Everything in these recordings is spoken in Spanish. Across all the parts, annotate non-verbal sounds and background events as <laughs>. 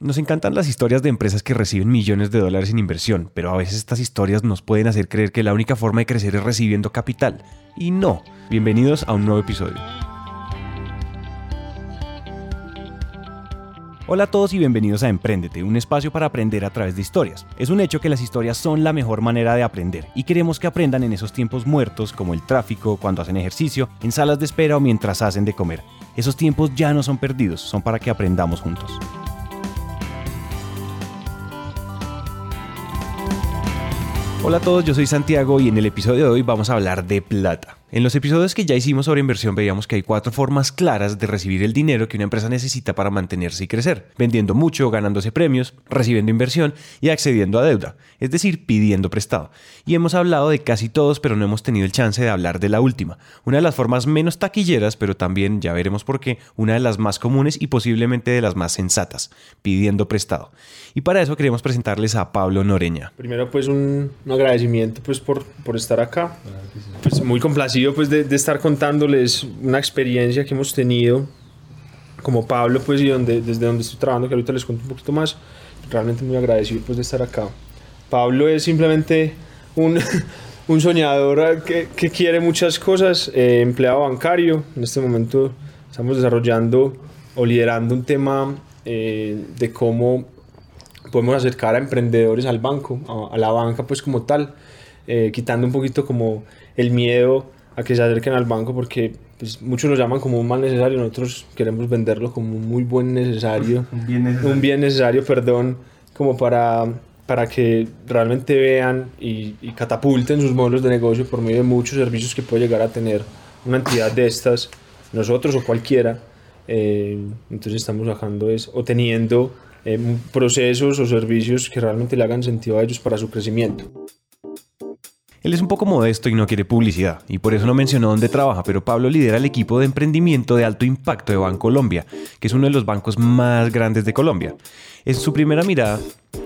Nos encantan las historias de empresas que reciben millones de dólares en inversión, pero a veces estas historias nos pueden hacer creer que la única forma de crecer es recibiendo capital. Y no. Bienvenidos a un nuevo episodio. Hola a todos y bienvenidos a Emprendete, un espacio para aprender a través de historias. Es un hecho que las historias son la mejor manera de aprender y queremos que aprendan en esos tiempos muertos como el tráfico, cuando hacen ejercicio, en salas de espera o mientras hacen de comer. Esos tiempos ya no son perdidos, son para que aprendamos juntos. Hola a todos, yo soy Santiago y en el episodio de hoy vamos a hablar de plata. En los episodios que ya hicimos sobre inversión veíamos que hay cuatro formas claras de recibir el dinero que una empresa necesita para mantenerse y crecer, vendiendo mucho, ganándose premios, recibiendo inversión y accediendo a deuda, es decir, pidiendo prestado. Y hemos hablado de casi todos, pero no hemos tenido el chance de hablar de la última, una de las formas menos taquilleras, pero también, ya veremos por qué, una de las más comunes y posiblemente de las más sensatas, pidiendo prestado. Y para eso queremos presentarles a Pablo Noreña. Primero pues un, agradecimiento pues por, por estar acá, pues muy complacido pues de, estar contándoles una experiencia que hemos tenido como Pablo pues y donde, desde donde estoy trabajando que ahorita les cuento un poquito más realmente muy agradecido pues de estar acá. Pablo es simplemente un, <laughs> un soñador que, que, quiere muchas cosas eh, empleado bancario en este momento estamos desarrollando o liderando un tema eh, de cómo podemos acercar a emprendedores al banco a, la banca pues como tal eh, quitando un poquito como el miedo a que se acerquen al banco porque pues, muchos lo llaman como un mal necesario, nosotros queremos venderlo como un muy buen necesario, <laughs> un bien necesario, un bien necesario perdón, como para, para que realmente vean y, catapulten sus modelos de negocio por medio de muchos servicios que puede llegar a tener una entidad de estas, nosotros o cualquiera. Eh, entonces estamos bajando es, o teniendo eh, procesos o servicios que realmente le hagan sentido a ellos para su crecimiento. Él es un poco modesto y no quiere publicidad, y por eso no mencionó dónde trabaja, pero Pablo lidera el equipo de emprendimiento de alto impacto de Bancolombia, que es uno de los bancos más grandes de Colombia. En su primera mirada,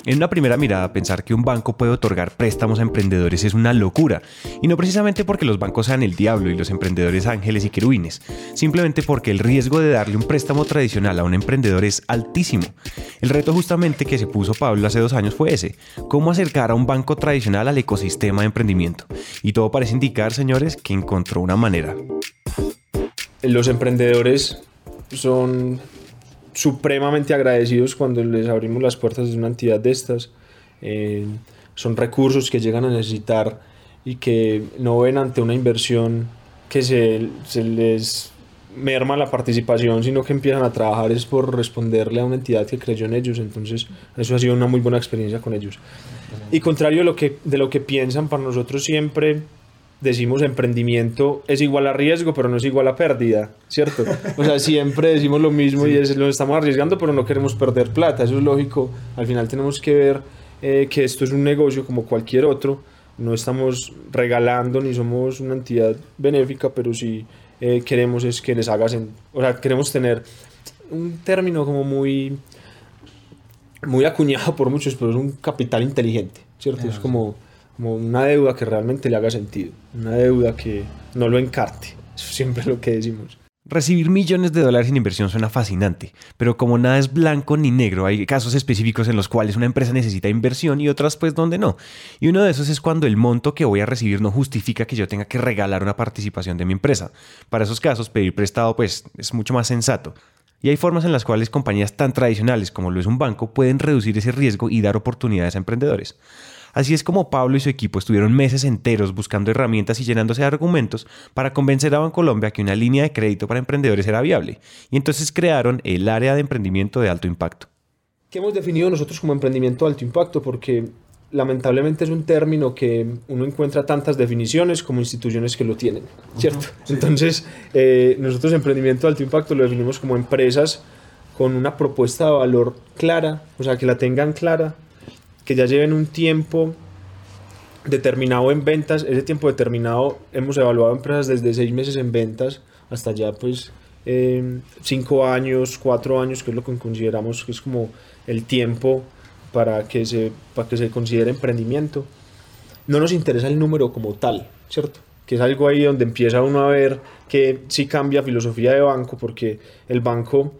en una primera mirada, pensar que un banco puede otorgar préstamos a emprendedores es una locura, y no precisamente porque los bancos sean el diablo y los emprendedores ángeles y querubines, simplemente porque el riesgo de darle un préstamo tradicional a un emprendedor es altísimo. El reto justamente que se puso Pablo hace dos años fue ese, cómo acercar a un banco tradicional al ecosistema de emprendimiento. Y todo parece indicar, señores, que encontró una manera. Los emprendedores son supremamente agradecidos cuando les abrimos las puertas de una entidad de estas. Eh, son recursos que llegan a necesitar y que no ven ante una inversión que se, se, les merma la participación, sino que empiezan a trabajar es por responderle a una entidad que creyó en ellos. Entonces, eso ha sido una muy buena experiencia con ellos. Y contrario de lo que, de lo que piensan, para nosotros siempre decimos emprendimiento es igual a riesgo, pero no es igual a pérdida, ¿cierto? O sea, siempre decimos lo mismo y es, lo estamos arriesgando, pero no queremos perder plata, eso es lógico. Al final tenemos que ver eh, que esto es un negocio como cualquier otro, no estamos regalando ni somos una entidad benéfica, pero sí eh, queremos es que les hagas, o sea, queremos tener un término como muy muy acuñado por muchos, pero es un capital inteligente, ¿cierto? Es como como una deuda que realmente le haga sentido, una deuda que no lo encarte. Eso es siempre lo que decimos. Recibir millones de dólares en inversión suena fascinante, pero como nada es blanco ni negro, hay casos específicos en los cuales una empresa necesita inversión y otras pues donde no. Y uno de esos es cuando el monto que voy a recibir no justifica que yo tenga que regalar una participación de mi empresa. Para esos casos pedir prestado pues es mucho más sensato. Y hay formas en las cuales compañías tan tradicionales como lo es un banco pueden reducir ese riesgo y dar oportunidades a emprendedores. Así es como Pablo y su equipo estuvieron meses enteros buscando herramientas y llenándose de argumentos para convencer a Bancolombia que una línea de crédito para emprendedores era viable. Y entonces crearon el área de emprendimiento de alto impacto. ¿Qué hemos definido nosotros como emprendimiento de alto impacto? Porque lamentablemente es un término que uno encuentra tantas definiciones como instituciones que lo tienen, ¿cierto? Entonces, eh, nosotros emprendimiento de alto impacto lo definimos como empresas con una propuesta de valor clara, o sea, que la tengan clara, que ya lleven un tiempo determinado en ventas. Ese tiempo determinado hemos evaluado empresas desde seis meses en ventas hasta ya pues eh, cinco años, cuatro años, que es lo que consideramos que es como el tiempo para que se, para que se considere emprendimiento. No nos interesa el número como tal, ¿cierto? Que es algo ahí donde empieza uno a ver que sí cambia filosofía de banco, porque el banco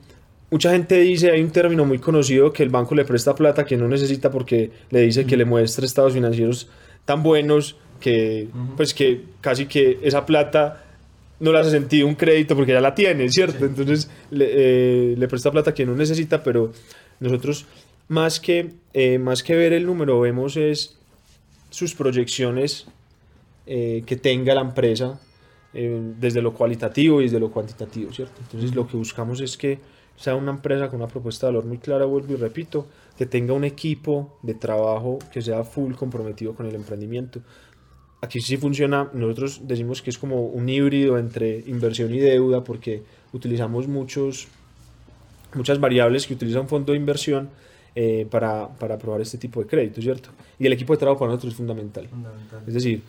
mucha gente dice, hay un término muy conocido que el banco le presta plata que no necesita porque le dice que le muestre estados financieros tan buenos que, pues que casi que esa plata no le hace sentido un crédito porque ya la tiene, ¿cierto? Entonces le, eh, le, presta plata que no necesita, pero nosotros más que, eh, más que ver el número vemos es sus proyecciones eh, que tenga la empresa desde lo cualitativo y desde lo cuantitativo, ¿cierto? Entonces lo que buscamos es que sea una empresa con una propuesta de valor muy clara, vuelvo y repito, que tenga un equipo de trabajo que sea full comprometido con el emprendimiento. Aquí sí funciona, nosotros decimos que es como un híbrido entre inversión y deuda porque utilizamos muchos, muchas variables que utiliza un fondo de inversión eh, para, para aprobar este tipo de crédito, ¿cierto? Y el equipo de trabajo para nosotros es fundamental. fundamental. Es decir,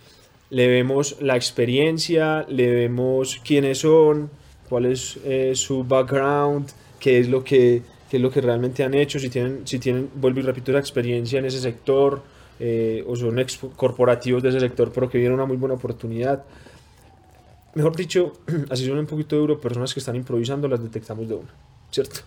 le vemos la experiencia, le vemos quiénes son, cuál es eh, su background, qué es lo que, qué es lo que realmente han hecho, si tienen, si tienen, vuelvo y repito, la experiencia en ese sector eh, o son ex corporativos de ese sector, pero que vieron una muy buena oportunidad. Mejor dicho, <clears throat> así son un poquito duro, personas que están improvisando las detectamos de una, ¿cierto?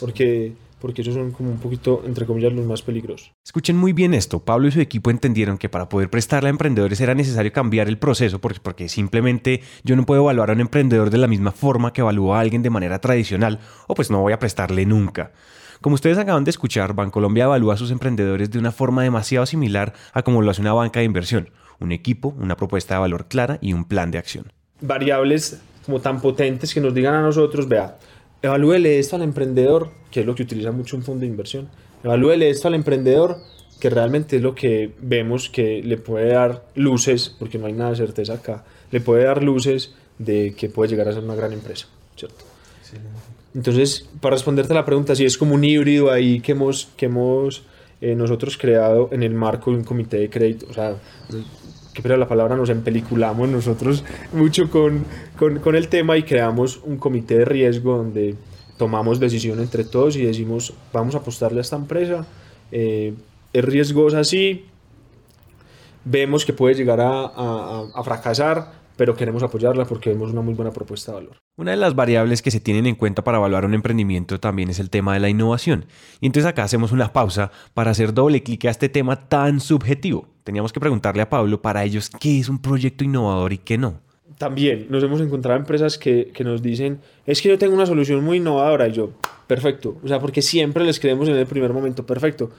Porque porque esos son como un poquito, entre comillas, los más peligrosos. Escuchen muy bien esto. Pablo y su equipo entendieron que para poder prestarle a emprendedores era necesario cambiar el proceso porque, porque simplemente yo no puedo evaluar a un emprendedor de la misma forma que evalúo a alguien de manera tradicional o pues no voy a prestarle nunca. Como ustedes acaban de escuchar, Bancolombia evalúa a sus emprendedores de una forma demasiado similar a como lo hace una banca de inversión. Un equipo, una propuesta de valor clara y un plan de acción. Variables como tan potentes que nos digan a nosotros, vea, evalúele esto al emprendedor, que es lo que utiliza mucho un fondo de inversión. Evalúele esto al emprendedor, que realmente es lo que vemos que le puede dar luces, porque no hay nada de certeza acá, le puede dar luces de que puede llegar a ser una gran empresa, ¿cierto? Entonces, para responderte a la pregunta, si es como un híbrido ahí que hemos, que hemos eh, nosotros creado en el marco de un comité de crédito, o sea, que pero la palabra nos empeliculamos nosotros mucho con, con, el tema y creamos un comité de riesgo donde tomamos decisión entre todos y decimos vamos a apostarle a esta empresa, eh, es riesgosa sí, vemos que puede llegar a, a fracasar, pero queremos apoyarla porque vemos una muy buena propuesta de valor. Una de las variables que se tienen en cuenta para evaluar un emprendimiento también es el tema de la innovación. Y entonces acá hacemos una pausa para hacer doble clic a este tema tan subjetivo. Teníamos que preguntarle a Pablo para ellos qué es un proyecto innovador y qué no. También nos hemos encontrado empresas que, que nos dicen, es que yo tengo una solución muy innovadora y yo, perfecto. O sea, porque siempre les creemos en el primer momento, perfecto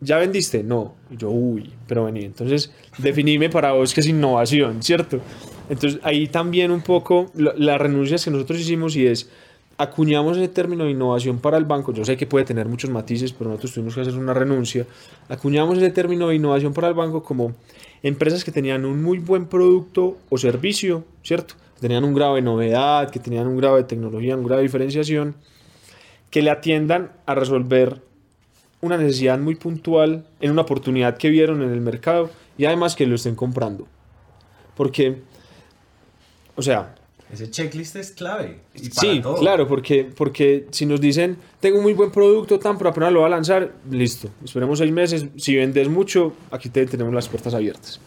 ¿ya vendiste? No. Y yo, uy, pero vení. Entonces, definime para vos qué es innovación, ¿cierto? Entonces, ahí también un poco las renuncias que nosotros hicimos y es, acuñamos ese término de innovación para el banco. Yo sé que puede tener muchos matices, pero nosotros tuvimos que hacer una renuncia. Acuñamos ese término de innovación para el banco como empresas que tenían un muy buen producto o servicio, ¿cierto? Que tenían un grado de novedad, que tenían un grado de tecnología, un grado de diferenciación, que le atiendan a resolver una necesidad muy puntual en una oportunidad que vieron en el mercado y además que lo estén comprando. Porque, o sea... Ese checklist es clave. sí, claro, porque, porque si nos dicen, tengo un muy buen producto, tan, pero apenas lo va a lanzar, listo, esperemos seis meses. Si vendes mucho, aquí te, tenemos las puertas abiertas.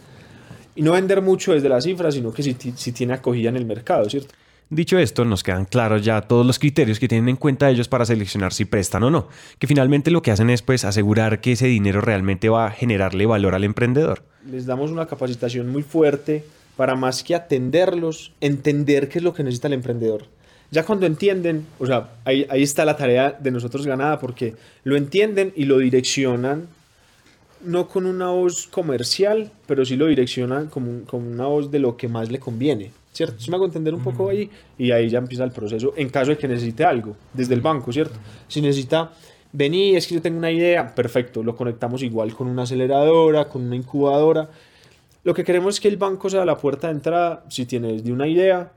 Y no vender mucho desde la cifra, sino que si, si tiene acogida en el mercado, ¿cierto? Dicho esto, nos quedan claros ya todos los criterios que tienen en cuenta ellos para seleccionar si prestan o no, que finalmente lo que hacen es pues asegurar que ese dinero realmente va a generarle valor al emprendedor. Les damos una capacitación muy fuerte para más que atenderlos, entender qué es lo que necesita el emprendedor. Ya cuando entienden, o sea, ahí, ahí está la tarea de nosotros ganada porque lo entienden y lo direccionan no con una voz comercial, pero sí lo direccionan como, como una voz de lo que más le conviene. ¿cierto? Si me hago entender un poco ahí y ahí ya empieza el proceso en caso de que necesite algo desde el banco, ¿cierto? Si necesita, vení, es que yo tengo una idea, perfecto, lo conectamos igual con una aceleradora, con una incubadora. Lo que queremos es que el banco sea la puerta de entrada, si tienes de una idea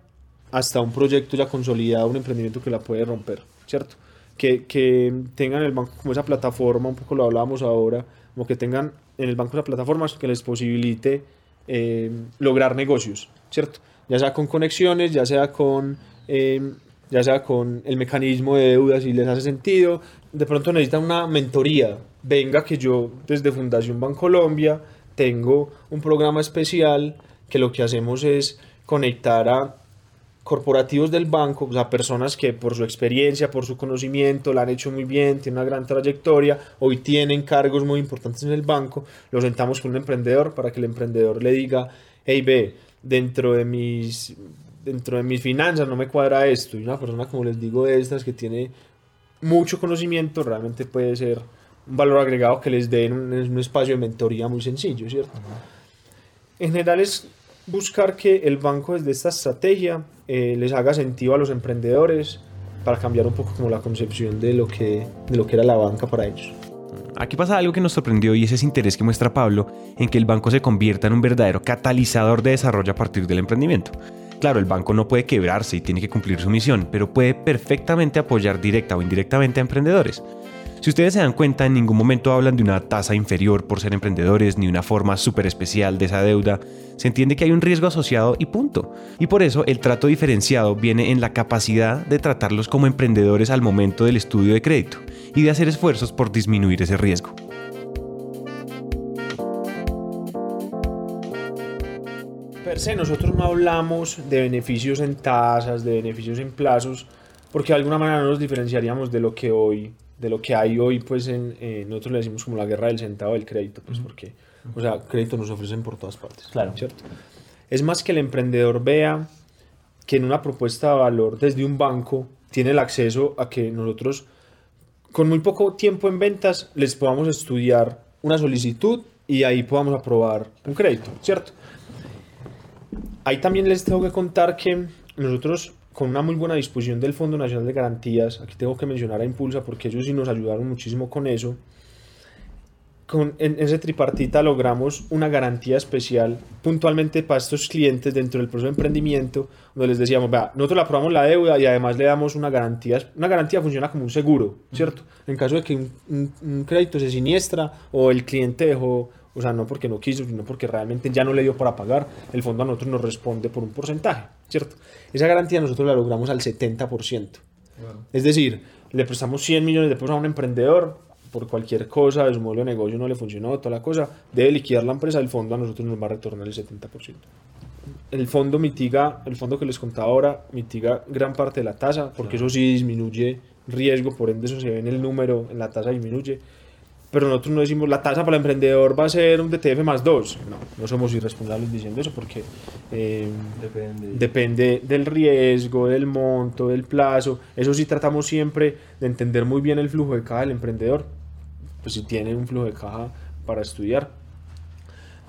hasta un proyecto ya consolidado, un emprendimiento que la puede romper, ¿cierto? Que, que tengan el banco como esa plataforma, un poco lo hablábamos ahora, como que tengan en el banco esa plataforma que les posibilite eh, lograr negocios, ¿cierto? ya sea con conexiones, ya sea con, eh, ya sea con el mecanismo de deudas si les hace sentido. De pronto necesitan una mentoría. Venga que yo desde Fundación Bancolombia tengo un programa especial que lo que hacemos es conectar a corporativos del banco, o sea, personas que por su experiencia, por su conocimiento, la han hecho muy bien, tienen una gran trayectoria, hoy tienen cargos muy importantes en el banco, los sentamos con un emprendedor para que el emprendedor le diga, hey, ve, dentro de mis, dentro de mis finanzas no me cuadra esto, y una persona, como les digo, de estas que tiene mucho conocimiento, realmente puede ser un valor agregado que les dé en un, un espacio de mentoría muy sencillo, ¿cierto? En general es buscar que el banco desde esta estrategia eh, les haga sentido a los emprendedores para cambiar un poco como la concepción de lo que, de lo que era la banca para ellos. Aquí pasa algo que nos sorprendió y es ese interés que muestra Pablo en que el banco se convierta en un verdadero catalizador de desarrollo a partir del emprendimiento. Claro, el banco no puede quebrarse y tiene que cumplir su misión, pero puede perfectamente apoyar directa o indirectamente a emprendedores. Si ustedes se dan cuenta, en ningún momento hablan de una tasa inferior por ser emprendedores ni una forma súper especial de esa deuda. Se entiende que hay un riesgo asociado y punto. Y por eso el trato diferenciado viene en la capacidad de tratarlos como emprendedores al momento del estudio de crédito y de hacer esfuerzos por disminuir ese riesgo. Per se, nosotros no hablamos de beneficios en tasas, de beneficios en plazos, porque de alguna manera no nos diferenciaríamos de lo que hoy, de lo que hay hoy, pues en, eh, nosotros le decimos como la guerra del centavo del crédito, pues porque, o sea, crédito nos ofrecen por todas partes, Claro. ¿cierto? Es más que el emprendedor vea que en una propuesta de valor desde un banco tiene el acceso a que nosotros con muy poco tiempo en ventas les podamos estudiar una solicitud y ahí podamos aprobar un crédito, ¿cierto? Ahí también les tengo que contar que nosotros con una muy buena disposición del Fondo Nacional de Garantías, aquí tengo que mencionar a Impulsa porque ellos sí nos ayudaron muchísimo con eso, con, en ese tripartita logramos una garantía especial puntualmente para estos clientes dentro del proceso de emprendimiento, donde les decíamos, vea, nosotros le aprobamos la deuda y además le damos una garantía. Una garantía funciona como un seguro, ¿cierto? En caso de que un, un- un crédito se siniestra o el cliente dejó, o sea, no porque no quiso, sino porque realmente ya no le dio para pagar, el fondo a nosotros nos responde por un porcentaje, ¿cierto? Esa garantía nosotros la logramos al 70%. Es decir, le prestamos 100 millones de pesos a un emprendedor por cualquier cosa, de su modelo de negocio no le funcionó, toda la cosa, debe liquidar la empresa, el fondo a nosotros nos va a retornar el 70%. El fondo mitiga, el fondo que les contaba ahora, mitiga gran parte de la tasa, porque eso sí disminuye riesgo, por ende eso se ve en el número, en la tasa disminuye. Pero nosotros no decimos la tasa para el emprendedor va a ser un DTF más 2. No, no somos irresponsables diciendo eso porque eh, Depende. Depende del riesgo, del monto, del plazo. Eso sí tratamos siempre de entender muy bien el flujo de caja del emprendedor. Pues si tiene un flujo de caja para estudiar.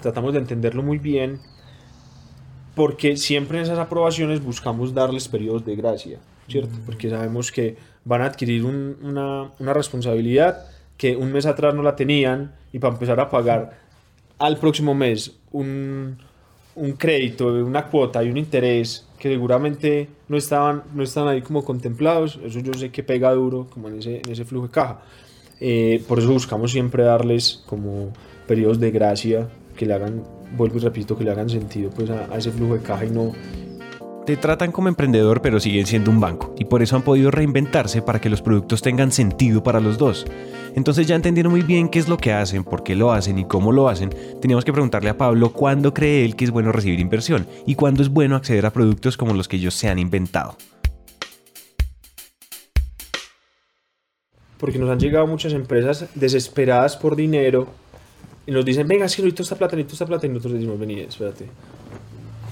Tratamos de entenderlo muy bien porque siempre en esas aprobaciones buscamos darles periodos de gracia, ¿cierto? Porque sabemos que van a adquirir un- una, una responsabilidad que un mes atrás no la tenían y para empezar a pagar al próximo mes un, un crédito, una cuota y un interés que seguramente no estaban, no estaban ahí como contemplados, eso yo sé que pega duro como en ese, en ese flujo de caja. Eh, por eso buscamos siempre darles como periodos de gracia que le hagan, vuelvo y repito, que le hagan sentido pues a, a ese flujo de caja y no, Te tratan como emprendedor pero siguen siendo un banco y por eso han podido reinventarse para que los productos tengan sentido para los dos. Entonces ya entendieron muy bien qué es lo que hacen, por qué lo hacen y cómo lo hacen. Teníamos que preguntarle a Pablo cuándo cree él que es bueno recibir inversión y cuándo es bueno acceder a productos como los que ellos se han inventado. porque nos han llegado muchas empresas desesperadas por dinero y nos dicen, venga, es que necesito esta plata, necesito esta plata, y nosotros decimos, vení, espérate.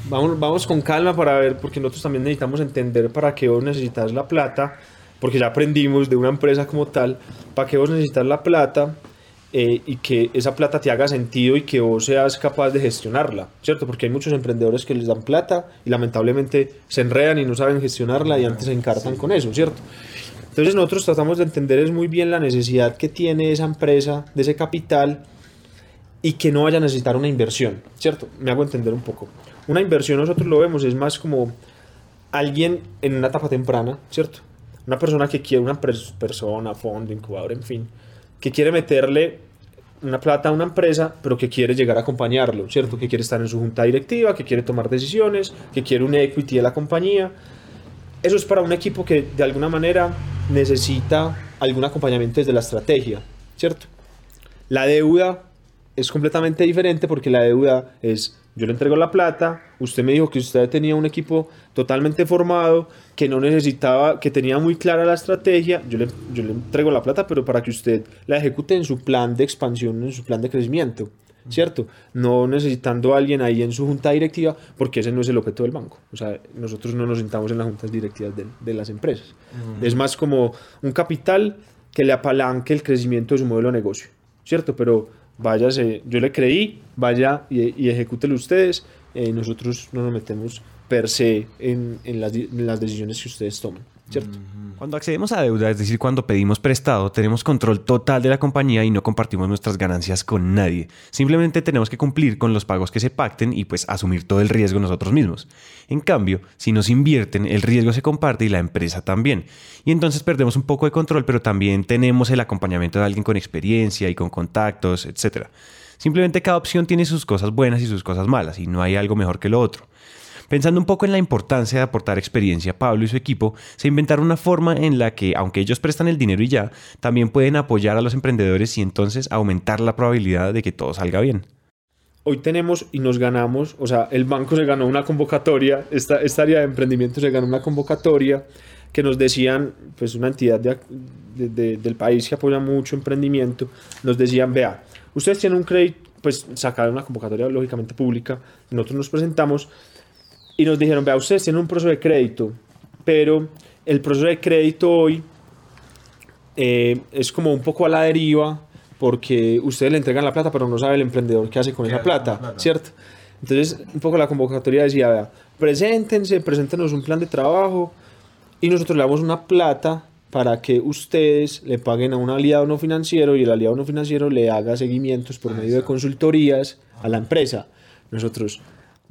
Vamos, vamos con calma para ver, porque nosotros también necesitamos entender para qué vos necesitas la plata, porque ya aprendimos de una empresa como tal, para qué vos necesitas la plata eh, y que esa plata te haga sentido y que vos seas capaz de gestionarla, ¿cierto? Porque hay muchos emprendedores que les dan plata y lamentablemente se enredan y no saben gestionarla y antes se encartan con eso, ¿cierto? Entonces nosotros tratamos de entender es muy bien la necesidad que tiene esa empresa de ese capital y que no vaya a necesitar una inversión, ¿cierto? Me hago entender un poco. Una inversión nosotros lo vemos es más como alguien en una etapa temprana, ¿cierto? Una persona que quiere, una pers- persona, fondo, incubador, en fin, que quiere meterle una plata a una empresa, pero que quiere llegar a acompañarlo, ¿cierto? Que quiere estar en su junta directiva, que quiere tomar decisiones, que quiere un equity de la compañía. Eso es para un equipo que de alguna manera necesita algún acompañamiento desde la estrategia, ¿cierto? La deuda es completamente diferente porque la deuda es Yo le entrego la plata, usted me dijo que usted tenía un equipo totalmente formado, que no necesitaba, que tenía muy clara la estrategia, yo le, yo le entrego la plata, pero para que usted la ejecute en su plan de expansión, en su plan de crecimiento, ¿cierto? No necesitando a alguien ahí en su junta directiva, porque ese no es el objeto del banco. O sea, nosotros no nos sentamos en las juntas directivas de, de las empresas. Es más como un capital que le apalanque el crecimiento de su modelo de negocio, ¿cierto? Pero váyase, yo le creí, vaya y, y ejecútelo ustedes, eh, nosotros no nos metemos per se en, las, en las decisiones que ustedes toman, ¿cierto? Cuando accedemos a deuda, es decir, cuando pedimos prestado, tenemos control total de la compañía y no compartimos nuestras ganancias con nadie. Simplemente tenemos que cumplir con los pagos que se pacten y pues asumir todo el riesgo nosotros mismos. En cambio, si nos invierten, el riesgo se comparte y la empresa también. Y entonces perdemos un poco de control, pero también tenemos el acompañamiento de alguien con experiencia y con contactos, etc. Simplemente cada opción tiene sus cosas buenas y sus cosas malas y no hay algo mejor que lo otro. Pensando un poco en la importancia de aportar experiencia, Pablo y su equipo se inventaron una forma en la que, aunque ellos prestan el dinero y ya, también pueden apoyar a los emprendedores y entonces aumentar la probabilidad de que todo salga bien. Hoy tenemos y nos ganamos, o sea, el banco se ganó una convocatoria, esta, esta área de emprendimiento se ganó una convocatoria que nos decían, pues una entidad de, de, de, del país que apoya mucho emprendimiento, nos decían, vea, ustedes tienen un crédito, pues sacaron una convocatoria lógicamente pública, nosotros nos presentamos y nos dijeron, vea, ustedes tienen un proceso de crédito, pero el proceso de crédito hoy eh, es como un poco a la deriva porque ustedes le entregan la plata, pero no sabe el emprendedor qué hace con esa plata, plata, ¿cierto? Entonces, un poco la convocatoria decía, vea, preséntense, preséntenos un plan de trabajo y nosotros le damos una plata para que ustedes le paguen a un aliado no financiero y el aliado no financiero le haga seguimientos por medio de consultorías a la empresa. Nosotros,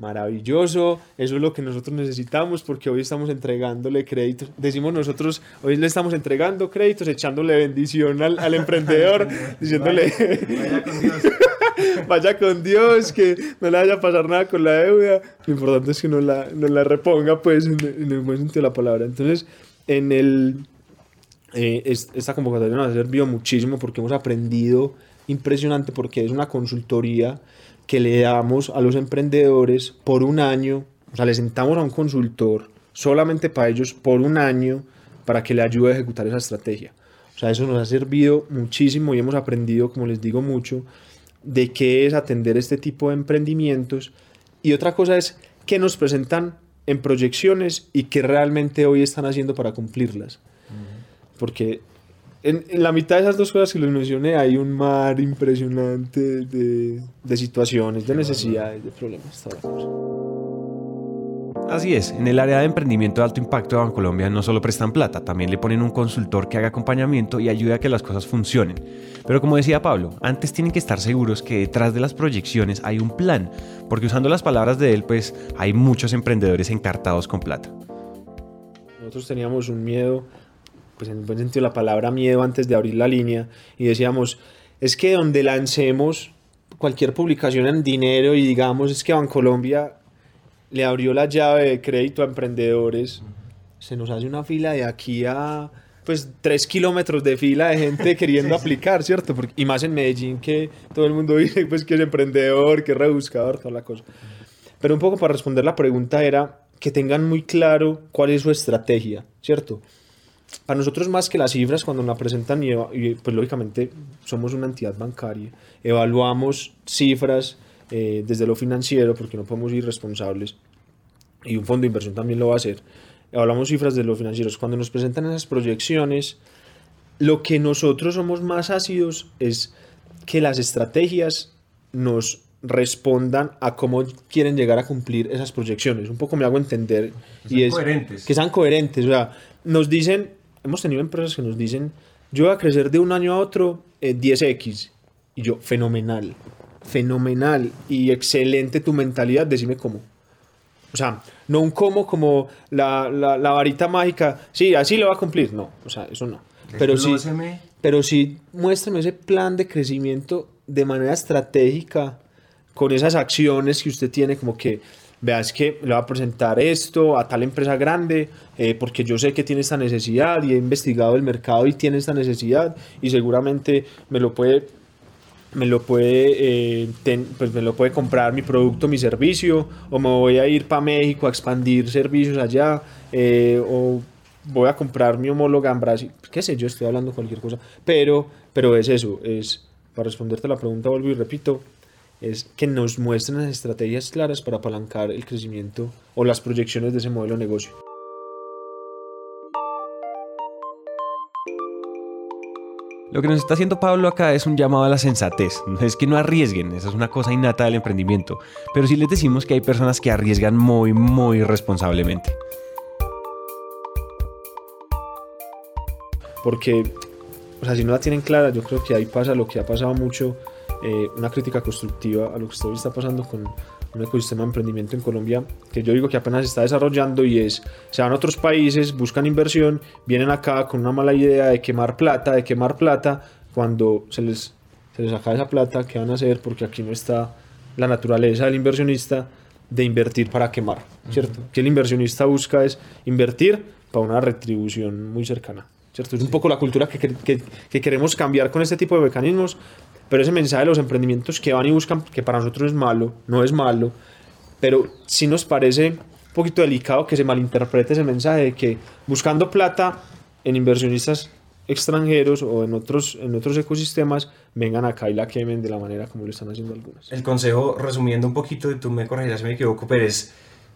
maravilloso, eso es lo que nosotros necesitamos porque hoy estamos entregándole créditos, decimos nosotros, hoy le estamos entregando créditos, echándole bendición al, al emprendedor, <laughs> diciéndole, vaya, vaya, con Dios. <laughs> vaya con Dios, que no le vaya a pasar nada con la deuda, lo importante es que no la, no la reponga pues en, en el buen sentido de la palabra. Entonces, en el, eh, esta convocatoria nos ha servido muchísimo porque hemos aprendido impresionante porque es una consultoría que le damos a los emprendedores por un año, o sea, le sentamos a un consultor solamente para ellos por un año para que le ayude a ejecutar esa estrategia. O sea, eso nos ha servido muchísimo y hemos aprendido, como les digo mucho, de qué es atender este tipo de emprendimientos. Y otra cosa es que nos presentan en proyecciones y qué realmente hoy están haciendo para cumplirlas. Uh -huh. Porque en, en, la mitad de esas dos cosas que les mencioné hay un mar impresionante de, de situaciones, de necesidades, de problemas. Así es, en el área de emprendimiento de alto impacto de Bancolombia no solo prestan plata, también le ponen un consultor que haga acompañamiento y ayude a que las cosas funcionen. Pero como decía Pablo, antes tienen que estar seguros que detrás de las proyecciones hay un plan, porque usando las palabras de él, pues hay muchos emprendedores encartados con plata. Nosotros teníamos un miedo pues en el buen sentido de la palabra miedo antes de abrir la línea y decíamos, es que donde lancemos cualquier publicación en dinero y digamos es que Bancolombia le abrió la llave de crédito a emprendedores, se nos hace una fila de aquí a pues tres kilómetros de fila de gente <laughs> queriendo sí, aplicar, ¿cierto? Porque, y más en Medellín que todo el mundo dice pues que es emprendedor, que es rebuscador, toda la cosa. Pero un poco para responder la pregunta era que tengan muy claro cuál es su estrategia, ¿cierto? Para nosotros más que las cifras cuando nos presentan y, y, pues lógicamente somos una entidad bancaria evaluamos cifras eh, desde lo financiero porque no podemos ir responsables y un fondo de inversión también lo va a hacer evaluamos cifras de lo financiero cuando nos presentan esas proyecciones lo que nosotros somos más ácidos es que las estrategias nos respondan a cómo quieren llegar a cumplir esas proyecciones. Un poco me hago entender. Que y es coherentes. que sean coherentes. O sea, nos dicen, hemos tenido empresas que nos dicen, yo voy a crecer de un año a otro eh, 10x. Y yo, fenomenal, fenomenal y excelente tu mentalidad, decime cómo. O sea, no un cómo como la, la, la varita mágica, sí, así lo va a cumplir. No, o sea, eso no. Pero sí, pero sí, muéstrame ese plan de crecimiento de manera estratégica con esas acciones que usted tiene, como que veas que le va a presentar esto a tal empresa grande, eh, porque yo sé que tiene esta necesidad y he investigado el mercado y tiene esta necesidad y seguramente me lo puede me lo puede, eh, pues me lo puede comprar mi producto, mi servicio, o me voy a ir para México a expandir servicios allá, eh, o voy a comprar mi homóloga en Brasil, qué sé yo, estoy hablando cualquier cosa, pero, pero es eso, es, para responderte la pregunta, vuelvo y repito, es que nos muestren las estrategias claras para apalancar el crecimiento o las proyecciones de ese modelo de negocio. Lo que nos está haciendo Pablo acá es un llamado a la sensatez. No es que no arriesguen, esa es una cosa innata del emprendimiento. Pero sí les decimos que hay personas que arriesgan muy, muy responsablemente. Porque, o sea, si no la tienen clara, yo creo que ahí pasa lo que ha pasado mucho, eh, una crítica constructiva a lo que hoy está pasando con un ecosistema de emprendimiento en Colombia que yo digo que apenas se está desarrollando y es, se van a otros países, buscan inversión, vienen acá con una mala idea de quemar plata, de quemar plata, cuando se les, se les acaba esa plata, ¿qué van a hacer? Porque aquí no está la naturaleza del inversionista de invertir para quemar, ¿cierto? Que el inversionista busca es invertir para una retribución muy cercana, ¿cierto? Es un poco la cultura que, que, que queremos cambiar con este tipo de mecanismos, pero ese mensaje de los emprendimientos que van y buscan, que para nosotros es malo, no es malo, pero sí nos parece un poquito delicado que se malinterprete ese mensaje de que buscando plata en inversionistas extranjeros o en otros, en otros ecosistemas vengan acá y la quemen de la manera como lo están haciendo algunos. El consejo, resumiendo un poquito, y tú me corregirás si me equivoco, pero es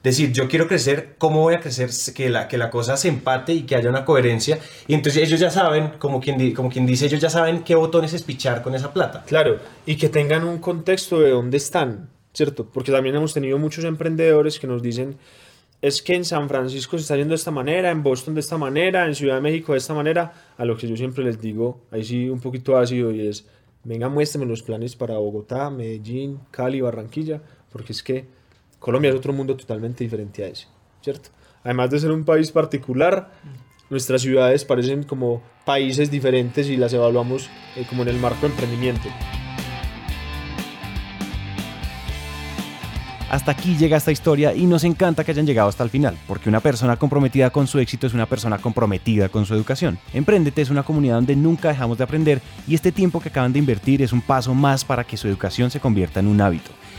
decir, yo quiero crecer, ¿cómo voy a crecer? Que la, que la cosa se empate y que haya una coherencia. Y entonces ellos ya saben, como quien, como quien dice, ellos ya saben qué botones espichar con esa plata. Claro, y que tengan un contexto de dónde están, ¿cierto? Porque también hemos tenido muchos emprendedores que nos dicen, es que en San Francisco se está haciendo de esta manera, en Boston de esta manera, en Ciudad de México de esta manera, a lo que yo siempre les digo, ahí sí un poquito ácido y es, venga, muéstrenme los planes para Bogotá, Medellín, Cali, Barranquilla, porque es que Colombia es otro mundo totalmente diferente a ese, ¿cierto? Además de ser un país particular, nuestras ciudades parecen como países diferentes y las evaluamos eh, como en el marco de emprendimiento. Hasta aquí llega esta historia y nos encanta que hayan llegado hasta el final, porque una persona comprometida con su éxito es una persona comprometida con su educación. Emprendete es una comunidad donde nunca dejamos de aprender y este tiempo que acaban de invertir es un paso más para que su educación se convierta en un hábito.